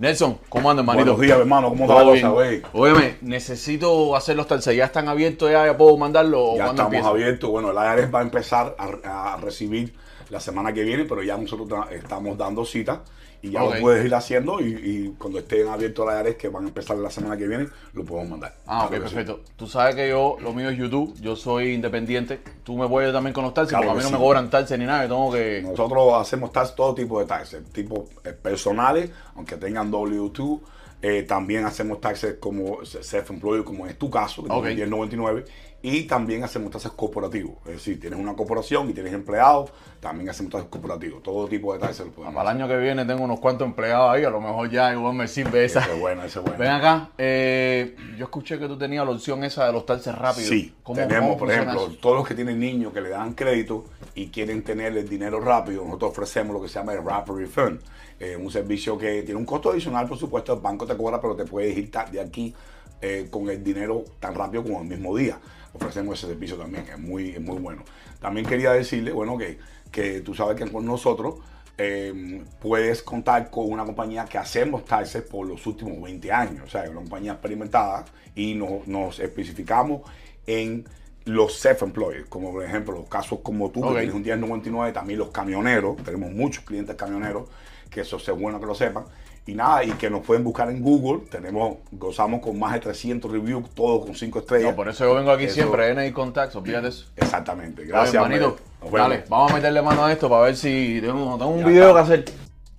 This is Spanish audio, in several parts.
Nelson, ¿cómo andas, hermanito? Buenos días, hermano. ¿Cómo está la cosa, güey? Óyeme, necesito hacer los talces. ¿Ya están abiertos? ¿Ya, puedo mandarlo? o Ya estamos empieza? abiertos. Bueno, el IRS va a empezar a, a recibir la semana que viene, pero ya nosotros ta- estamos dando cita y ya lo puedes ir haciendo y, y cuando estén abiertos el IRS, que van a empezar la semana que viene, lo podemos mandar. Ah, ok, que sí. perfecto. Tú sabes que yo, lo mío es YouTube, yo soy independiente. Tú me puedes también con los taxis, Claro porque a mí no sí. me cobran taxes ni nada, yo tengo que... Nosotros hacemos taxes, todo tipo de taxes, tipo eh, personales, aunque tengan W2. eh, también hacemos taxes como self-employed, como es tu caso, que Ok. tienes 1099. Y también hacemos taxes corporativos. Es decir, tienes una corporación y tienes empleados, también hacemos taxes corporativos. Todo tipo de taxes lo podemos Para el año que viene tengo unos cuantos empleados ahí, a lo mejor ya igual me sirve esa. Ese es bueno, ese es bueno. Ven acá, eh, yo escuché que tú tenías la opción esa de los taxes rápidos. Sí, ¿Cómo- tenemos, cómo por ejemplo, eso? todos los que tienen niños que le dan crédito y quieren tener el dinero rápido, nosotros ofrecemos lo que se llama el Rapid Refund, eh, un servicio que tiene un costo adicional, por supuesto, el banco te cobra, pero te puedes ir de aquí eh, con el dinero tan rápido como el mismo día. Ofrecemos ese servicio también, es muy, es muy bueno. También quería decirle, bueno, que, que tú sabes que con nosotros eh, puedes contar con una compañía que hacemos taxes por los últimos 20 años, o sea, es una compañía experimentada y nos, nos especificamos en los self-employed, como por ejemplo los casos como tú, que tienes un 1099, también los camioneros, tenemos muchos clientes camioneros, que eso es bueno que lo sepan, y nada, y que nos pueden buscar en Google, tenemos, gozamos con más de 300 reviews, todos con 5 estrellas. No, por eso yo vengo aquí Eso- siempre, NI Contacts, olvídate eso. Exactamente, gracias. vemos. Dale, vamos a meterle mano a esto para ver si tengo, tengo un Ya video está. que hacer.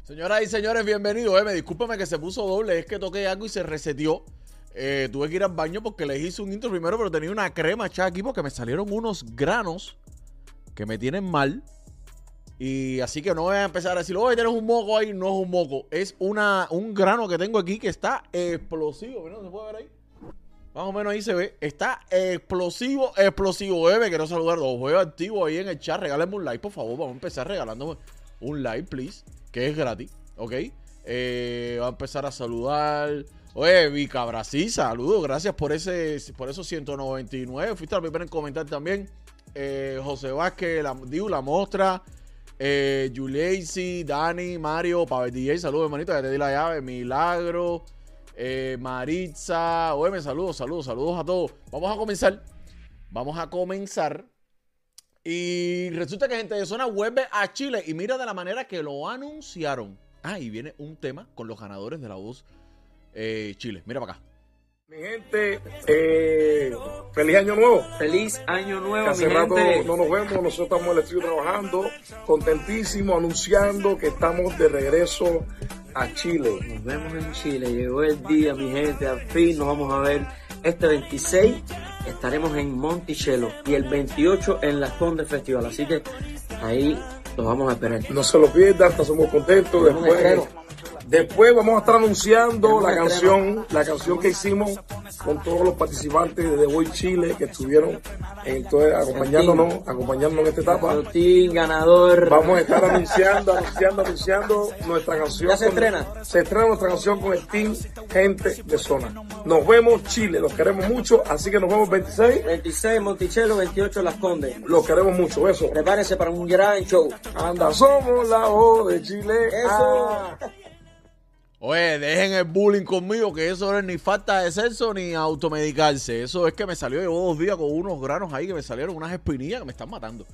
Señoras y señores, bienvenidos. Eh, me discúlpame que se puso doble, es que toqué algo y se reseteó. Eh, tuve que ir al baño porque les hice un intro primero, pero tenía una crema echada aquí porque me salieron unos granos que me tienen mal. Y así que no voy a empezar a decir, oye, tienes un moco ahí. No es un moco, es una, un grano que tengo aquí que está explosivo. ¿se puede ver ahí? Más o menos ahí se ve. Está explosivo, explosivo, bebé. Quiero saludar a los juegos activos ahí en el chat. Regálenme un like, por favor. Vamos a empezar regalándome un like, please. Que es gratis, ¿ok? Eh, va a empezar a saludar. Oye, Vica Brasil, saludos. Gracias por ese por esos 199. Fuiste la primera en comentar también. Eh, José Vázquez, la, la mostra. Eh, Dani, Mario, Pavel DJ, saludos, hermanito. Ya te di la llave. Milagro. Eh, Maritza, me saludos, saludos, saludos a todos. Vamos a comenzar. Vamos a comenzar. Y resulta que gente de zona vuelve a Chile y mira de la manera que lo anunciaron. Ah, y viene un tema con los ganadores de la voz eh, Chile. Mira para acá. Mi gente, eh, feliz año nuevo. Feliz año Que nuevo, mi rato gente. no nos vemos, nosotros estamos en el estudio trabajando, contentísimos, anunciando que estamos de regreso a Chile. Nos vemos en Chile. Llegó el día, mi gente. Al fin nos vamos a ver. Este 26 estaremos en Monticello y el 28 en la Conde Festival. Así que ahí los vamos a esperar. No se lo pierdan, estamos contentos. Después. Después vamos a estar anunciando la canción, la canción que hicimos con todos los participantes de The Voice Chile que estuvieron en todo- acompañándonos, acompañándonos en esta etapa. Martín, ganador. Vamos a estar anunciando, anunciando, anunciando nuestra canción. ¿Ya se con- estrena? Se estrena nuestra canción con el team Gente de Zona. Nos vemos, Chile, los queremos mucho, así que nos vemos 26. 26 en Monticello, 28 en Las Condes. Los queremos mucho, eso. Prepárense para un gran show. Anda, somos la voz de Chile. Eso. Ah. Oye, dejen el bullying conmigo, que eso no es ni falta de sexo ni automedicarse. Eso es que me salió, llevo dos días con unos granos ahí que me salieron, unas espinillas que me están matando.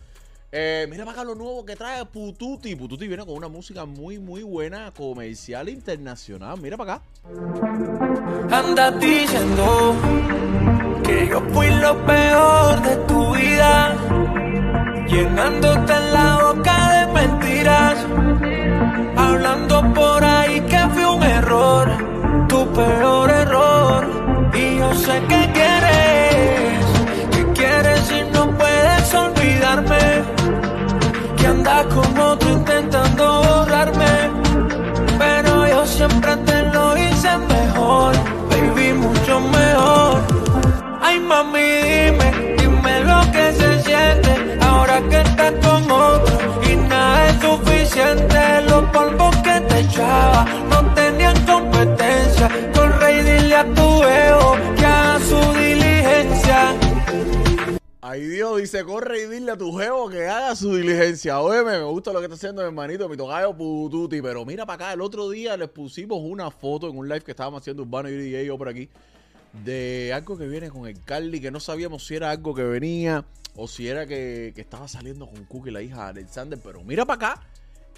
Eh, mira para acá lo nuevo que trae Pututi. Pututi viene con una música muy, muy buena, comercial internacional. Mira para acá. Andas diciendo que yo fui lo peor de tu vida, llenándote la boca de mentiras, hablando por ahí que fui un error, tu peor error. Y yo sé que quieres, que quieres y no puedes olvidarme, que andas como tú intentando borrarme. Pero yo siempre te lo hice mejor, baby, mucho mejor. Ay, mami, dime, dime lo que se siente ahora que estás con otro y nada es suficiente. Los polvos que te echaba competencia. Corre y dile a tu ego que haga su diligencia. Ay Dios, dice, corre y dile a tu jevo que haga su diligencia. Óyeme, me gusta lo que está haciendo mi hermanito, mi tocayo Pututi. Pero mira para acá, el otro día les pusimos una foto en un live que estábamos haciendo Urbano y DJ yo por aquí. De algo que viene con el Carly, que no sabíamos si era algo que venía o si era que, que estaba saliendo con Cookie, la hija de Alexander. Pero mira para acá,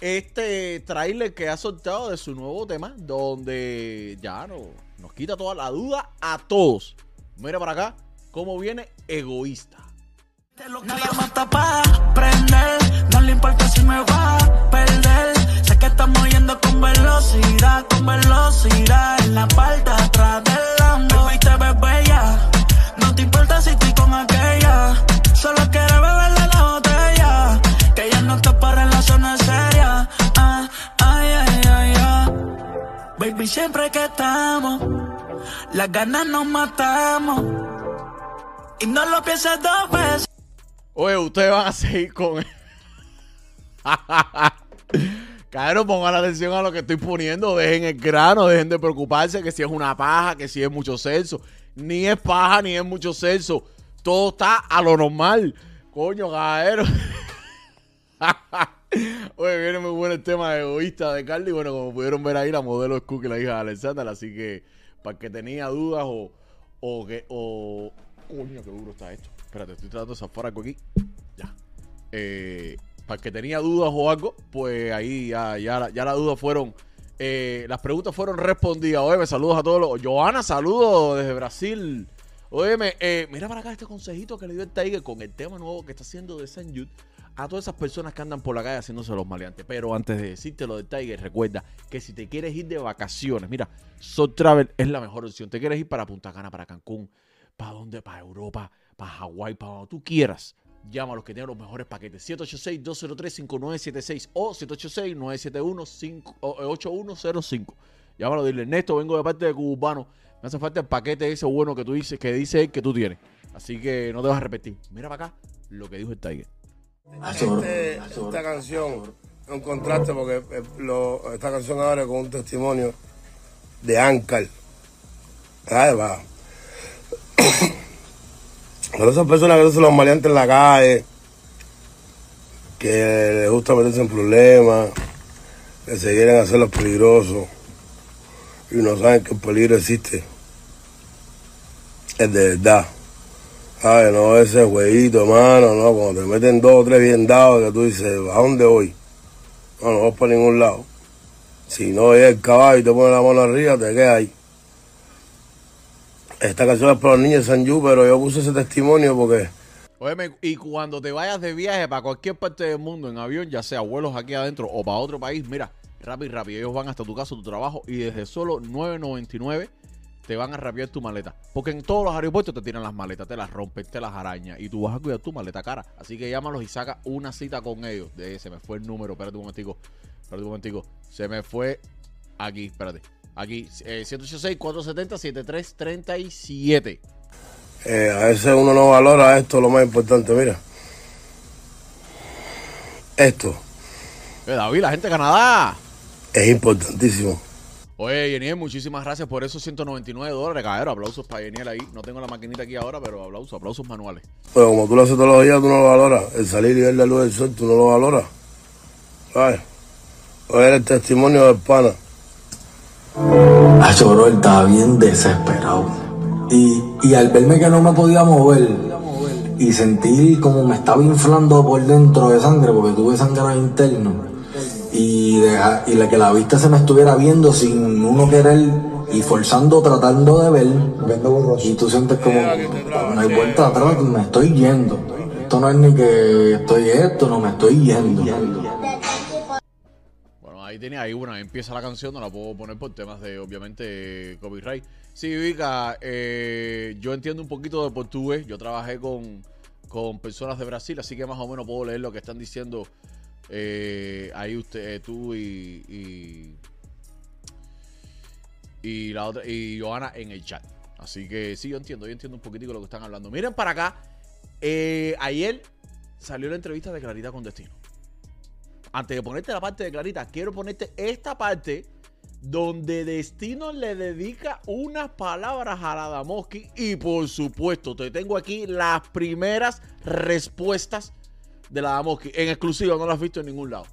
este tráiler que ha soltado de su nuevo tema, donde ya no, nos quita toda la duda a todos. Mira para acá, cómo viene egoísta. Nadie mata pa' prender, no le importa si me va a perder. Sé que estamos yendo con velocidad, con velocidad. En la parte atrás del Lambo y te ves bella. No te importa si estoy con aquella, solo quiero beber Baby, siempre que estamos, las ganas nos matamos. Y no lo pienses dos veces. Oye, ustedes van a seguir con. Cabrón, pongan atención a lo que estoy poniendo. Dejen el grano, dejen de preocuparse que si es una paja, que si es mucho sexo. Ni es paja, ni es mucho sexo. Todo está a lo normal. Coño, cabrón. Oye, viene muy bueno el tema egoísta de Carly. Bueno, como pudieron ver ahí, la modelo es Cookie, la hija de Alexander. Así que, para el que tenía dudas o, o que. O... Coño, qué duro está esto. Espérate, estoy tratando de zafar algo aquí. Ya. Eh, para el que tenía dudas o algo, pues ahí ya, ya, ya las dudas fueron. eh, las preguntas fueron respondidas. Oye, saludos a todos los. Joana, saludos desde Brasil. Óyeme, eh, mira para acá este consejito que le dio el Tiger con el tema nuevo que está haciendo de San Jude a todas esas personas que andan por la calle haciéndose los maleantes. Pero antes de decirte lo del Tiger, recuerda que si te quieres ir de vacaciones, mira, Soul Travel es la mejor opción. Te quieres ir para Punta Cana, para Cancún, para donde, para Europa, para Hawái, para donde tú quieras. Llama a los que tienen los mejores paquetes. 786-203-5976 o 786-971-8105. Llámalo, dile, Ernesto, vengo de parte de Cubano. Me hace falta el paquete ese bueno que tú dices, que dice que tú tienes. Así que no te vas a repetir. Mira para acá lo que dijo el Tiger. Este- esta canción es un contraste porque eh, lo- esta canción abre con un testimonio de Ankar. Ay, va. Para esas personas que hacen los maleantes en la calle, que les gusta meterse en problemas, que se quieren hacer los peligrosos y no saben que el peligro existe. Es de verdad. Ay, no, ese jueguito, hermano, no, cuando te meten dos o tres bien dados, que tú dices, ¿a dónde voy? No, no vas para ningún lado. Si no es el caballo y te pone la mano arriba, te quedas ahí. Esta canción es para los niños de San Yu, pero yo puse ese testimonio porque Óyeme, y cuando te vayas de viaje para cualquier parte del mundo en avión, ya sea vuelos aquí adentro o para otro país, mira, rápido, rápido. Ellos van hasta tu casa, tu trabajo y desde solo 9.99 te van a rapear tu maleta. Porque en todos los aeropuertos te tiran las maletas, te las rompen, te las arañan y tú vas a cuidar tu maleta cara. Así que llámalos y saca una cita con ellos. De, se me fue el número, espérate un momentico. Espérate un momentico. Se me fue aquí, espérate. Aquí, eh, 186-470-7337. eh, a veces uno no valora esto, lo más importante, mira. Esto Eh, David, la gente de Canadá. es importantísimo. Oye, Yeniel, muchísimas gracias por esos 199 dólares, cabrón. Aplausos para Yeniel ahí. No tengo la maquinita aquí ahora, pero aplausos, aplausos manuales. Pero como tú lo haces todos los días, tú no lo valoras. El salir y ver la luz del sol, tú no lo valoras. ¿Sabes? Oye, el testimonio del pana. Ah, bro, él estaba bien desesperado. Y, y al verme que no me podía mover y sentir como me estaba inflando por dentro de sangre, porque tuve sangre interno, y, deja- y la, que la vista se me estuviera viendo sin uno querer y forzando, tratando de ver, y tú sientes como no hay vuelta atrás, me estoy yendo. Esto no es ni que estoy esto, no me estoy yendo. Bueno, ahí tenía ahí una. Empieza la canción, no la puedo poner por temas de, obviamente, copyright. Sí, Vika, eh, yo entiendo un poquito de portugués. Yo trabajé con, con personas de Brasil, así que más o menos puedo leer lo que están diciendo eh, ahí usted, eh, tú y, y, la otra, y Joana en el chat. Así que sí, yo entiendo, yo entiendo un poquitico lo que están hablando. Miren para acá. eh, ayer salió la entrevista de Clarita con Destino antes de ponerte la parte de Clarita, quiero ponerte esta parte donde Destino le dedica unas palabras a la Damoski y por supuesto te tengo aquí las primeras respuestas de la Damoski en exclusiva, no las has visto en ningún lado.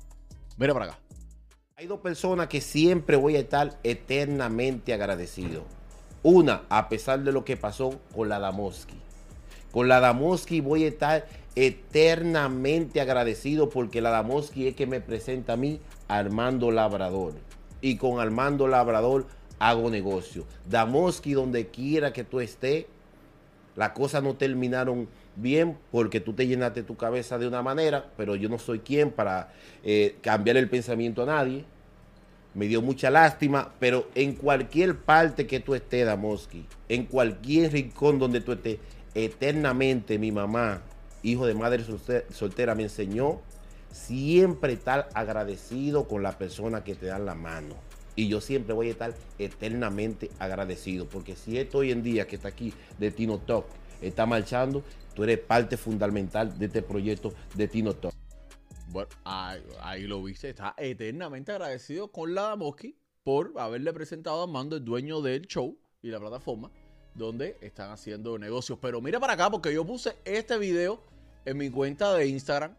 Mira para acá. Hay dos personas que siempre voy a estar eternamente agradecido. Una, a pesar de lo que pasó con la Damoski. Con la Damoski voy a estar eternamente agradecido porque la Damoski es que me presenta a mí Armando Labrador. Y con Armando Labrador hago negocio. Damoski, donde quiera que tú estés, las cosas no terminaron bien porque tú te llenaste tu cabeza de una manera, pero yo no soy quien para eh, cambiar el pensamiento a nadie. Me dio mucha lástima, pero en cualquier parte que tú estés, Damoski, en cualquier rincón donde tú estés, eternamente mi mamá, hijo de madre soltera, me enseñó siempre estar agradecido con la persona que te dan la mano. Y yo siempre voy a estar eternamente agradecido, porque si esto hoy en día que está aquí de Tino Talk está marchando, tú eres parte fundamental de este proyecto de Tino Talk. Bueno, ahí, lo viste, está eternamente agradecido con la Damoski por haberle presentado a Mando, el dueño del show y la plataforma donde están haciendo negocios. Pero mira para acá porque yo puse este video en mi cuenta de Instagram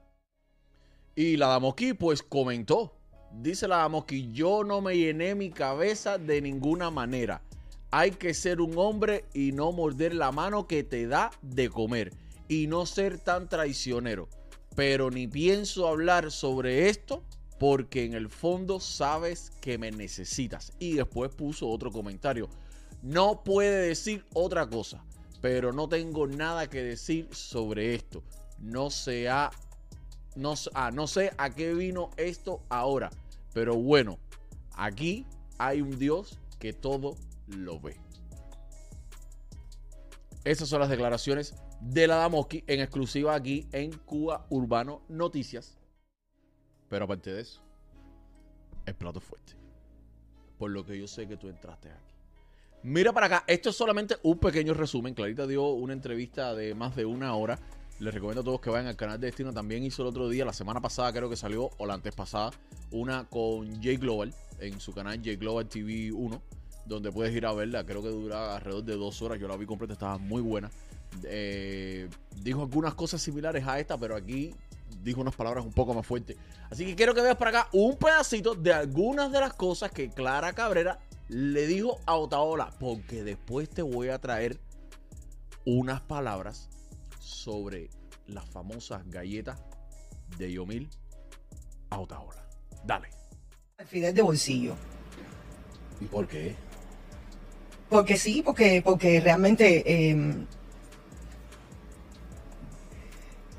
y la Damoski pues comentó. Dice la Damoski, yo no me llené mi cabeza de ninguna manera. Hay que ser un hombre y no morder la mano que te da de comer. Y no ser tan traicionero. Pero ni pienso hablar sobre esto porque en el fondo sabes que me necesitas. Y después puso otro comentario. No puede decir otra cosa. Pero no tengo nada que decir sobre esto. No sé a, no, ah, no sé a qué vino esto ahora. Pero bueno, aquí hay un Dios que todo lo ve. Esas son las declaraciones de la Damoski en exclusiva aquí en Cuba Urbano Noticias. Pero aparte de eso, el plato fuerte. Por lo que yo sé que tú entraste aquí. Mira para acá, esto es solamente un pequeño resumen. Clarita dio una entrevista de más de una hora. Les recomiendo a todos que vayan al canal de Destino. También hizo el otro día, la semana pasada creo que salió, o la antes pasada, una con Jay Global en su canal J Global TV 1 donde puedes ir a verla. Creo que dura alrededor de dos horas. Yo la vi completa, estaba muy buena. Eh, dijo algunas cosas similares a esta, pero aquí dijo unas palabras un poco más fuertes. Así que quiero que veas para acá un pedacito de algunas de las cosas que Clara Cabrera le dijo a Otaola, porque después te voy a traer unas palabras sobre las famosas galletas de Yomil a Otaola. Dale. Fidel de bolsillo. ¿Y por qué? Porque sí, porque, porque realmente em,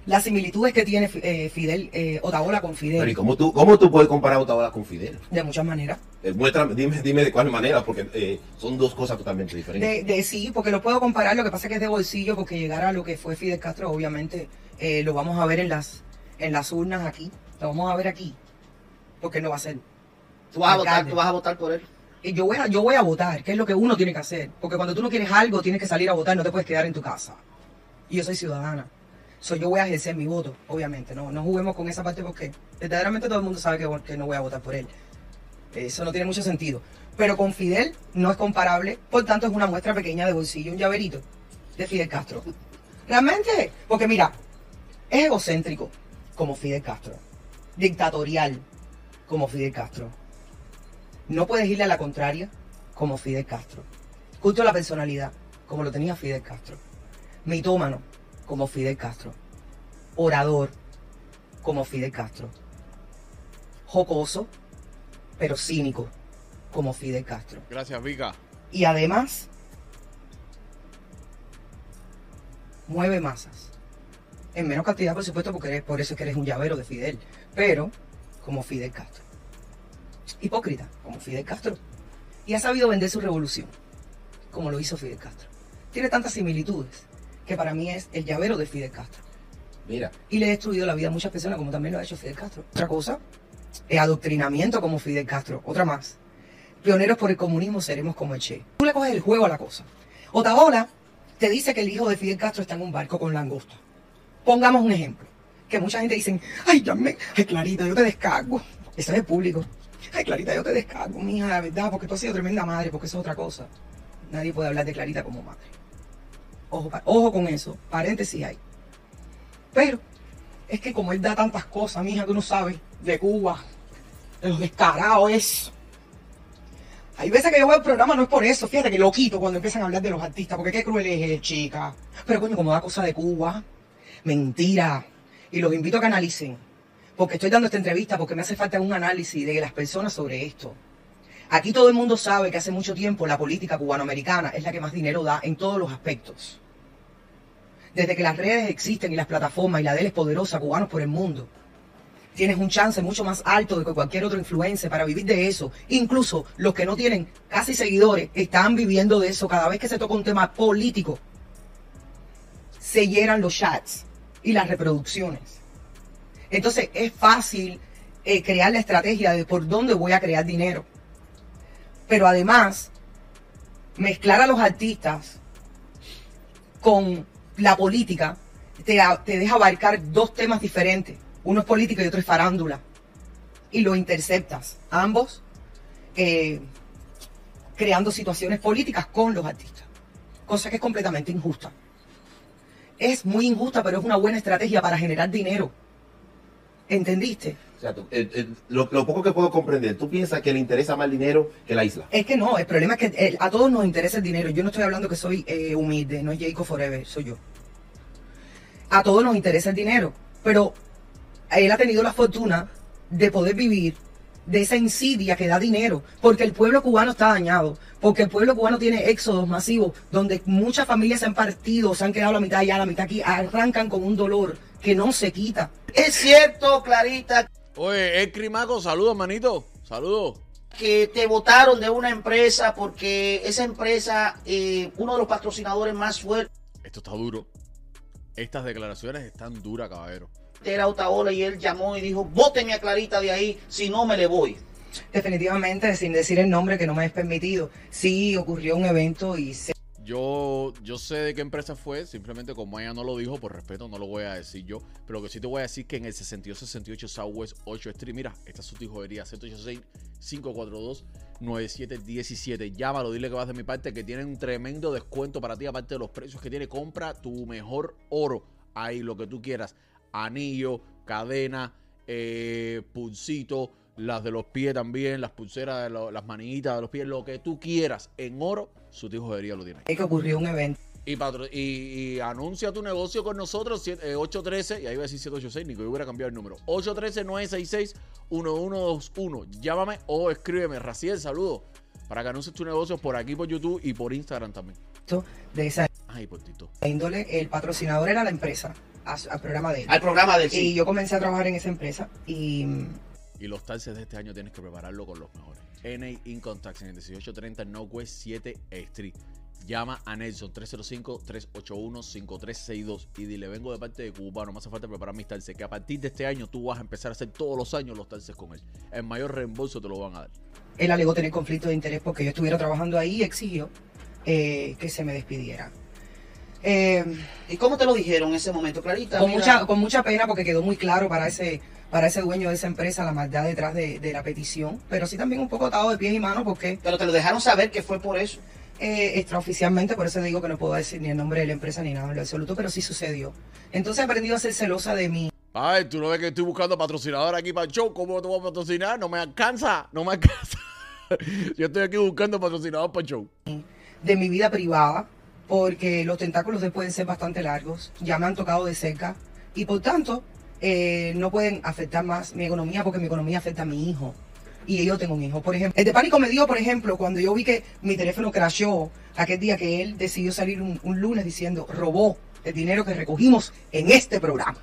las similitudes que tiene eh, Fidel, eh, Otaola con Fidel. Pero ¿y cómo tú, cómo tú puedes comparar Otaola con Fidel? De muchas maneras. Eh, dime, dime de cuál manera, porque eh, son dos cosas totalmente diferentes. De, sí, porque lo puedo comparar, lo que pasa es que es de bolsillo, porque llegar a lo que fue Fidel Castro, obviamente, lo vamos a ver en las, en las urnas aquí, lo vamos a ver aquí, porque no va a ser. Tú vas, a votar, tú vas a votar por él yo voy, a, yo voy a votar, que es lo que uno tiene que hacer. Porque cuando tú no quieres algo, tienes que salir a votar, no te puedes quedar en tu casa. Y yo soy ciudadana. So, yo voy a ejercer mi voto, obviamente. No, no juguemos con esa parte porque verdaderamente todo el mundo sabe que, que no voy a votar por él. Eso no tiene mucho sentido. Pero con Fidel no es comparable, por tanto es una muestra pequeña de bolsillo, un llaverito de Fidel Castro. Realmente, porque mira, es egocéntrico como Fidel Castro, dictatorial como Fidel Castro, no puedes irle a la contraria como Fidel Castro. Culto la personalidad, como lo tenía Fidel Castro. Mitómano, como Fidel Castro. Orador, como Fidel Castro. Jocoso, pero cínico, como Fidel Castro. Gracias, Vika. Y además, mueve masas. En menos cantidad, por supuesto, porque eres, por eso es que eres un llavero de Fidel. Pero, como Fidel Castro hipócrita, como Fidel Castro. Y ha sabido vender su revolución, como lo hizo Fidel Castro. Tiene tantas similitudes que para mí es el llavero de Fidel Castro. Mira. Y le ha destruido la vida a muchas personas, como también lo ha hecho Fidel Castro. Otra cosa, es adoctrinamiento como Fidel Castro. Otra más. Pioneros por el comunismo seremos como el Che. Tú le coges el juego a la cosa. Otaola te dice que el hijo de Fidel Castro está en un barco con langosta. Pongamos un ejemplo. Que mucha gente dice, ay, ya me, ay, Clarita, yo te descargo. Eso es el público. Ay, Clarita, yo te descargo, mija, la verdad, porque tú has sido tremenda madre, porque eso es otra cosa. Nadie puede hablar de Clarita como madre. Ojo, con eso, paréntesis hay. Pero es que como él da tantas cosas, mija, que uno sabe, de Cuba, de lo descarado es. Hay veces que yo veo el programa, no es por eso, fíjate que lo quito cuando empiezan a hablar de los artistas, porque qué cruel es él, chica. Pero coño, como da cosa de Cuba, mentira. Y los invito a que analicen, porque estoy dando esta entrevista, porque me hace falta un análisis de las personas sobre esto. Aquí todo el mundo sabe que hace mucho tiempo la política cubanoamericana es la que más dinero da en todos los aspectos. Desde que las redes existen y las plataformas y la de él es poderosa, cubanos por el mundo. Tienes un chance mucho más alto de que cualquier otro influencer para vivir de eso. Incluso los que no tienen casi seguidores están viviendo de eso. Cada vez que se toca un tema político, se llenan los chats y las reproducciones. Entonces es fácil eh, crear la estrategia de por dónde voy a crear dinero. Pero además, mezclar a los artistas con la política te, te deja abarcar dos temas diferentes. Uno es política y otro es farándula. Y lo interceptas. Ambos eh, creando situaciones políticas con los artistas. Cosa que es completamente injusta. Es muy injusta, pero es una buena estrategia para generar dinero. ¿Entendiste? O sea, tú- eh, eh, lo, lo poco que puedo comprender, tú piensas que le interesa más el dinero que la isla. Es que no, el problema es que eh, a todos nos interesa el dinero. Yo no estoy hablando que soy eh, humilde, no es Jacob Forever, soy yo. A todos nos interesa el dinero, pero él ha tenido la fortuna de poder vivir de esa insidia que da dinero, porque el pueblo cubano está dañado, porque el pueblo cubano tiene éxodos masivos, donde muchas familias se han partido, se han quedado la mitad allá, la mitad aquí, arrancan con un dolor que no se quita. Es cierto, Clarita, Oye, el Crimaco, saludos, manito. Saludos. que te votaron de una empresa porque esa empresa, eh, uno de los patrocinadores más fuertes Esto está duro. Estas declaraciones están duras, caballero. era Otaola y él llamó y dijo, bóteme a Clarita de ahí, si no me le voy. Definitivamente, sin decir el nombre que no me es permitido, sí ocurrió un evento y se Yo, yo sé de qué empresa fue, simplemente como ella no lo dijo, por respeto no lo voy a decir yo, pero lo que sí te voy a decir que en el 6268 Southwest 8 Street, mira, esta es su tijodería, 786-542-9717. Llámalo, dile que vas de mi parte, que tienen un tremendo descuento para ti, aparte de los precios que tiene. Compra tu mejor oro, ahí lo que tú quieras, anillo, cadena, eh, pulsito, las de los pies también, las pulseras, de lo- las maniguitas de los pies, lo que tú quieras en oro, su tijodería lo tiene. que ocurrió un evento. Y, patro- y, y anuncia tu negocio con nosotros, siete- eh, 813, y ahí va a decir 786, ni que yo hubiera cambiado el número. 813-966-1121. Llámame o escríbeme. Raciel, saludos. Para que anuncies tu negocio por aquí, por YouTube y por Instagram también. de esa Ay, por Tito. índole, el patrocinador era la empresa, al programa de él. Al programa del Y sí. yo comencé a trabajar en esa empresa y Y los taxes de este año tienes que prepararlo con los mejores. NA Income Tax en el 1830 Northwest 7 Street. Llama a Nelson 305-381-5362 y dile, vengo de parte de Cubano, no me hace falta preparar mis taxes, que a partir de este año tú vas a empezar a hacer todos los años los taxes con él. El mayor reembolso te lo van a dar. él alegó tener conflicto de interés porque yo estuviera trabajando ahí y exigió eh, que se me despidiera. Eh, ¿Y cómo te lo dijeron en ese momento, Clarita? con, Mira, mucha, con mucha pena porque quedó muy claro para ese, para ese dueño de esa empresa la maldad detrás de, de la petición, pero sí también un poco atado de pies y manos porque Pero te lo dejaron saber que fue por eso. eh, extraoficialmente, por eso digo que no puedo decir ni el nombre de la empresa ni nada en lo absoluto, pero sí sucedió. Entonces he aprendido a ser celosa de mí. Ay, tú no ves que estoy buscando patrocinador aquí para el show. ¿Cómo te voy a patrocinar? No me alcanza, no me alcanza. Yo estoy aquí buscando patrocinador para el show. de mi vida privada, porque los tentáculos de pueden ser bastante largos, ya me han tocado de cerca, y por tanto, eh, no pueden afectar más mi economía, porque mi economía afecta a mi hijo. Y yo tengo un hijo, por ejemplo. El de pánico me dio, por ejemplo, cuando yo vi que mi teléfono crashó aquel día que él decidió salir un, un lunes diciendo, robó el dinero que recogimos en este programa.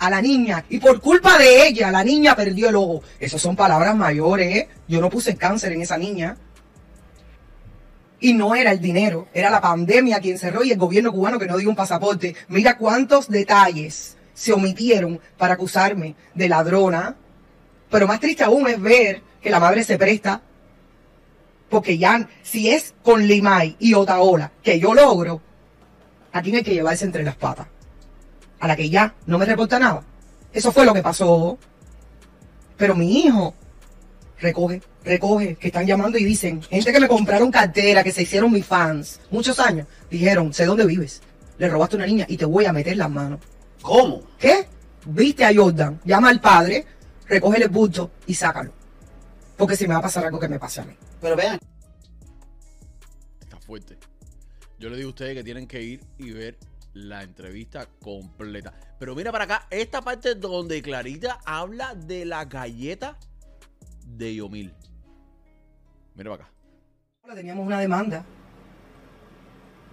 A la niña, y por culpa de ella, la niña perdió el ojo. Esas son palabras mayores, ¿eh? Yo no puse cáncer en esa niña. Y no era el dinero, era la pandemia quien cerró y el gobierno cubano que no dio un pasaporte. Mira cuántos detalles se omitieron para acusarme de ladrona. Pero más triste aún es ver que la madre se presta. Porque ya, si es con Limay y Otaola que yo logro, a quién hay que llevarse entre las patas. A la que ya no me reporta nada. Eso fue lo que pasó. Pero mi hijo, recoge, recoge, que están llamando y dicen, gente que me compraron cartera, que se hicieron mis fans, muchos años, dijeron, sé dónde vives, le robaste a una niña y te voy a meter las manos. ¿Cómo? ¿Qué? Viste a Jordan, llama al padre, recoge el bulto y sácalo. Porque si me va a pasar algo que me pase a mí. Pero vean, Está fuerte. Yo le digo a ustedes que tienen que ir y ver la entrevista completa. Pero mira para acá, esta parte donde Clarita habla de la galleta de Yomil. Mira para acá. Teníamos una demanda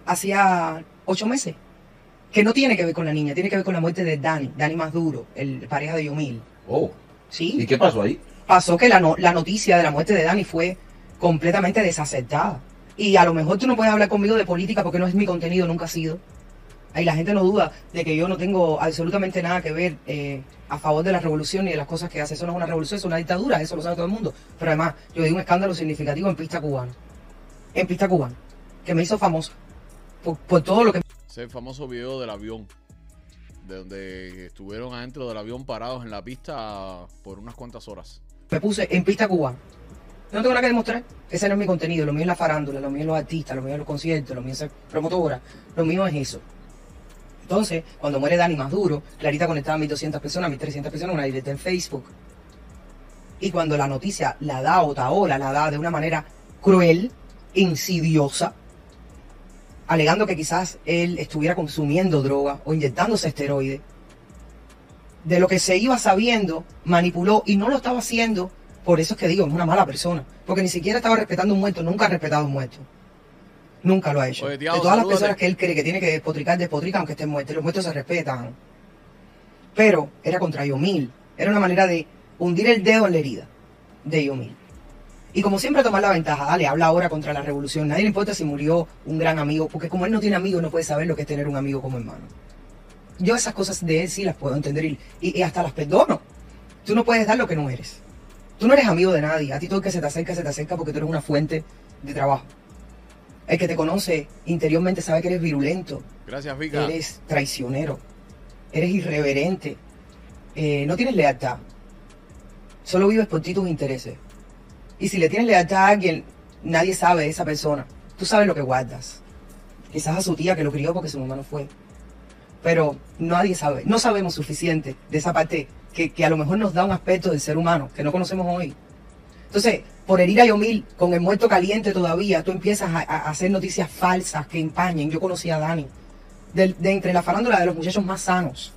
hacía ocho meses que no tiene que ver con la niña, tiene que ver con la muerte de Dani, Dani más duro, el pareja de Yomil. Oh. ¿Sí? ¿Y qué pasó ahí? pasó que la, no- la noticia de la muerte de Dani fue completamente desacertada. Y a lo mejor tú no puedes hablar conmigo de política porque no es mi contenido, nunca ha sido. Ahí la gente no duda de que yo no tengo absolutamente nada que ver eh, a favor de la revolución ni de las cosas que hace. Eso no es una revolución, es una dictadura, eso lo sabe todo el mundo. Pero además, yo di un escándalo significativo en pista cubana. En pista cubana. Que me hizo famosa. Por, por todo lo que Ese famoso video del avión. De donde estuvieron adentro del avión parados en la pista por unas cuantas horas. me puse en pista cubana. No tengo nada que demostrar. Ese no es mi contenido. Lo mío es la farándula, lo mío es los artistas, lo mío es los conciertos, lo mío es ser promotora. Lo mío es eso. Entonces, cuando muere Dani más duro, Clarita conectaba a 1200 personas, 1300 personas, una directa en Facebook. Y cuando la noticia la da Otaola, la da de una manera cruel, insidiosa, alegando que quizás él estuviera consumiendo droga o inyectándose esteroides, de lo que se iba sabiendo, manipuló y no lo estaba haciendo. Por eso es que digo, es una mala persona. Porque ni siquiera estaba respetando un muerto, nunca ha respetado un muerto. Nunca lo ha hecho. Oye, de todas las personas que él cree que tiene que despotricar, despotrica aunque estén muertos. Los muertos se respetan. Pero era contra Yomil. Era una manera de hundir el dedo en la herida de Yomil. Y como siempre tomar la ventaja, dale, habla ahora contra la revolución. Nadie le importa si murió un gran amigo, porque como él no tiene amigos, no puede saber lo que es tener un amigo como hermano. Yo esas cosas de él sí las puedo entender y, y- y hasta las perdono. Tú no puedes dar lo que no eres. Tú no eres amigo de nadie. A ti todo el que se te acerca, se te acerca porque tú eres una fuente de trabajo. El que te conoce interiormente sabe que eres virulento, Gracias, Vika. eres traicionero, eres irreverente, eh, no tienes lealtad. Solo vives por ti tus intereses. Y si le tienes lealtad a alguien, nadie sabe de esa persona. Tú sabes lo que guardas. Quizás a su tía que lo crió porque su mamá no fue. Pero nadie sabe, no sabemos suficiente de esa parte que, que a lo mejor nos da un aspecto del ser humano que no conocemos hoy. Entonces, por herir a Yomil con el muerto caliente todavía, tú empiezas a, a hacer noticias falsas que empañen. Yo conocí a Dani, de, de entre la farándula de los muchachos más sanos.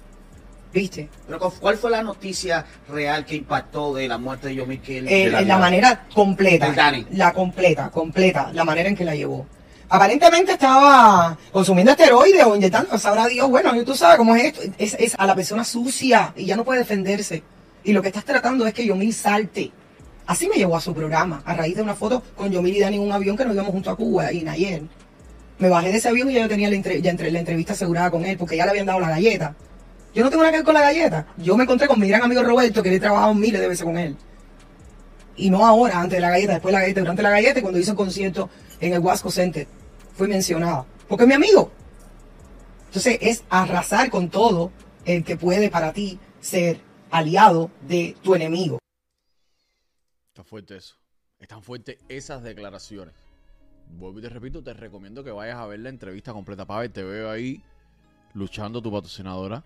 ¿Viste? Pero ¿cu- ¿cuál fue la noticia real que impactó de la muerte de Yomil? Que él- Eh, de en la manera completa. Dani. La completa, completa, la manera en que la llevó. Aparentemente estaba consumiendo esteroides o inyectando, sabrá Dios, bueno, tú sabes cómo es esto. Es, es a la persona sucia y ya no puede defenderse. Y lo que estás tratando es que Yomil salte. Así me llevó a su programa, a raíz de una foto con Yomil y Dani en un avión que nos íbamos junto a Cuba y Nayer. Me bajé de ese avión y ya yo tenía la, entre- ya entre- la entrevista asegurada con él porque ya le habían dado la galleta. Yo no tengo nada que ver con la galleta. Yo me encontré con mi gran amigo Roberto, que le he trabajado miles de veces con él. Y no ahora, antes de la galleta, después de la galleta, durante la galleta, cuando hizo el concierto en el Wasco Center, fui mencionada. Porque es mi amigo. Entonces es arrasar con todo el que puede para ti ser aliado de tu enemigo. Está fuerte eso. Están fuertes esas declaraciones. Vuelvo y te repito, te recomiendo que vayas a ver la entrevista completa. Pavel, te veo ahí luchando tu patrocinadora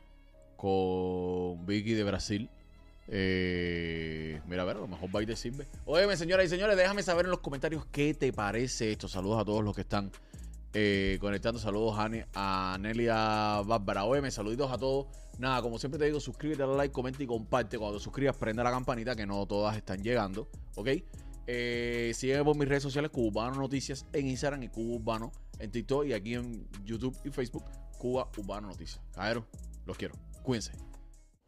con Vicky de Brasil. Eh, mira, a ver, a lo mejor va y te sirve. Óyeme, señoras y señores, déjame saber en los comentarios qué te parece esto. Saludos a todos los que están eh, conectando. Saludos a, a Nelia Bárbara. Óyeme, saluditos a todos. Nada, como siempre te digo, suscríbete, dale like, comenta y comparte. Cuando te suscribas, prenda la campanita, que no todas están llegando. ¿Ok? Eh, sígueme por mis redes sociales, Cubano Noticias en Instagram y Cuba Urbano en TikTok y aquí en YouTube y Facebook, Cuba Urbano Noticias. Caero, los quiero. Cuídense.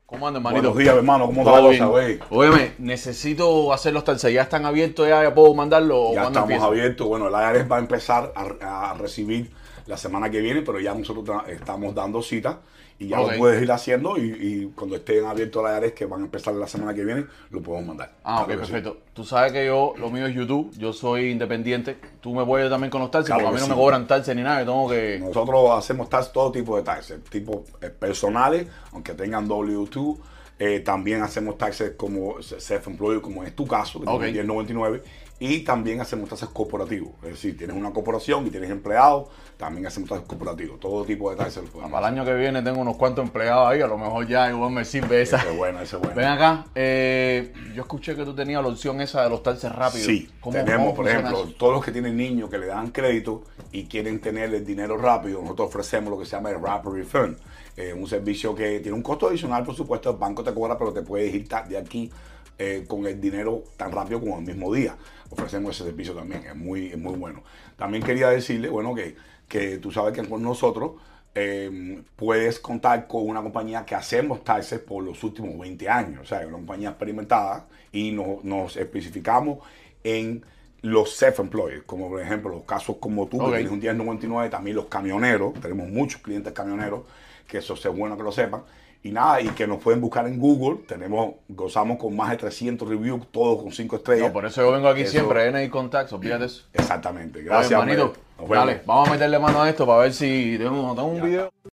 ¿Cómo andan, hermanito? Buenos días, hermano. ¿Cómo está la cosa, güey? Óyeme, necesito hacerlos tal. ¿Ya están abiertos? ¿Ya, ya puedo mandarlo? Ya estamos empieza? abiertos. Bueno, el IRS va a empezar a, a recibir la semana que viene, pero ya nosotros estamos dando cita y ya lo puedes ir haciendo y, y cuando estén abiertos el IRS, que van a empezar la semana que viene, lo podemos mandar. Ah, ok, que sí. perfecto. Tú sabes que yo, lo mío es YouTube, yo soy independiente. Tú me puedes también con los taxis, Claro porque a mí no sí. me cobran taxis ni nada, yo tengo que... Nosotros hacemos taxes, todo tipo de taxes, tipo eh, personales, aunque tengan W2, Eh, también hacemos taxes como self-employed, como es tu caso, que Ok. tienes 1099. Y también hacemos taxes corporativos. Es decir, tienes una corporación y tienes empleados, también hacemos taxes corporativos. Todo tipo de podemos Para el año que viene tengo unos cuantos empleados ahí, a lo mejor ya igual me sirve esa. Ese es bueno, ese es bueno. Ven acá, eh, yo escuché que tú tenías la opción esa de los taxes rápidos. Sí, ¿Cómo- tenemos, por ejemplo, eso? todos los que tienen niños que le dan crédito y quieren tener el dinero rápido, nosotros ofrecemos lo que se llama el Rapid Refund, eh, un servicio que tiene un costo adicional, por supuesto, el banco te cobra, pero te puedes ir de aquí eh, con el dinero tan rápido como el mismo día. Ofrecemos ese servicio también, es muy, es muy bueno. También quería decirle, bueno, que, que tú sabes que con nosotros eh, puedes contar con una compañía que hacemos taxes por los últimos 20 años, o sea, una compañía experimentada y no- nos especificamos en los self-employed, como por ejemplo los casos como tú, Ok. que tienes un 1099, también los camioneros, tenemos muchos clientes camioneros, que eso es bueno que lo sepan, y nada, y que nos pueden buscar en Google, tenemos, gozamos con más de 300 reviews, todos con 5 estrellas. No, por eso yo vengo aquí Eso- siempre, NI Contacts, olvídate eso. Exactamente, Dale, gracias. Nos vemos. Dale, vamos a meterle mano a esto para ver si tengo un video.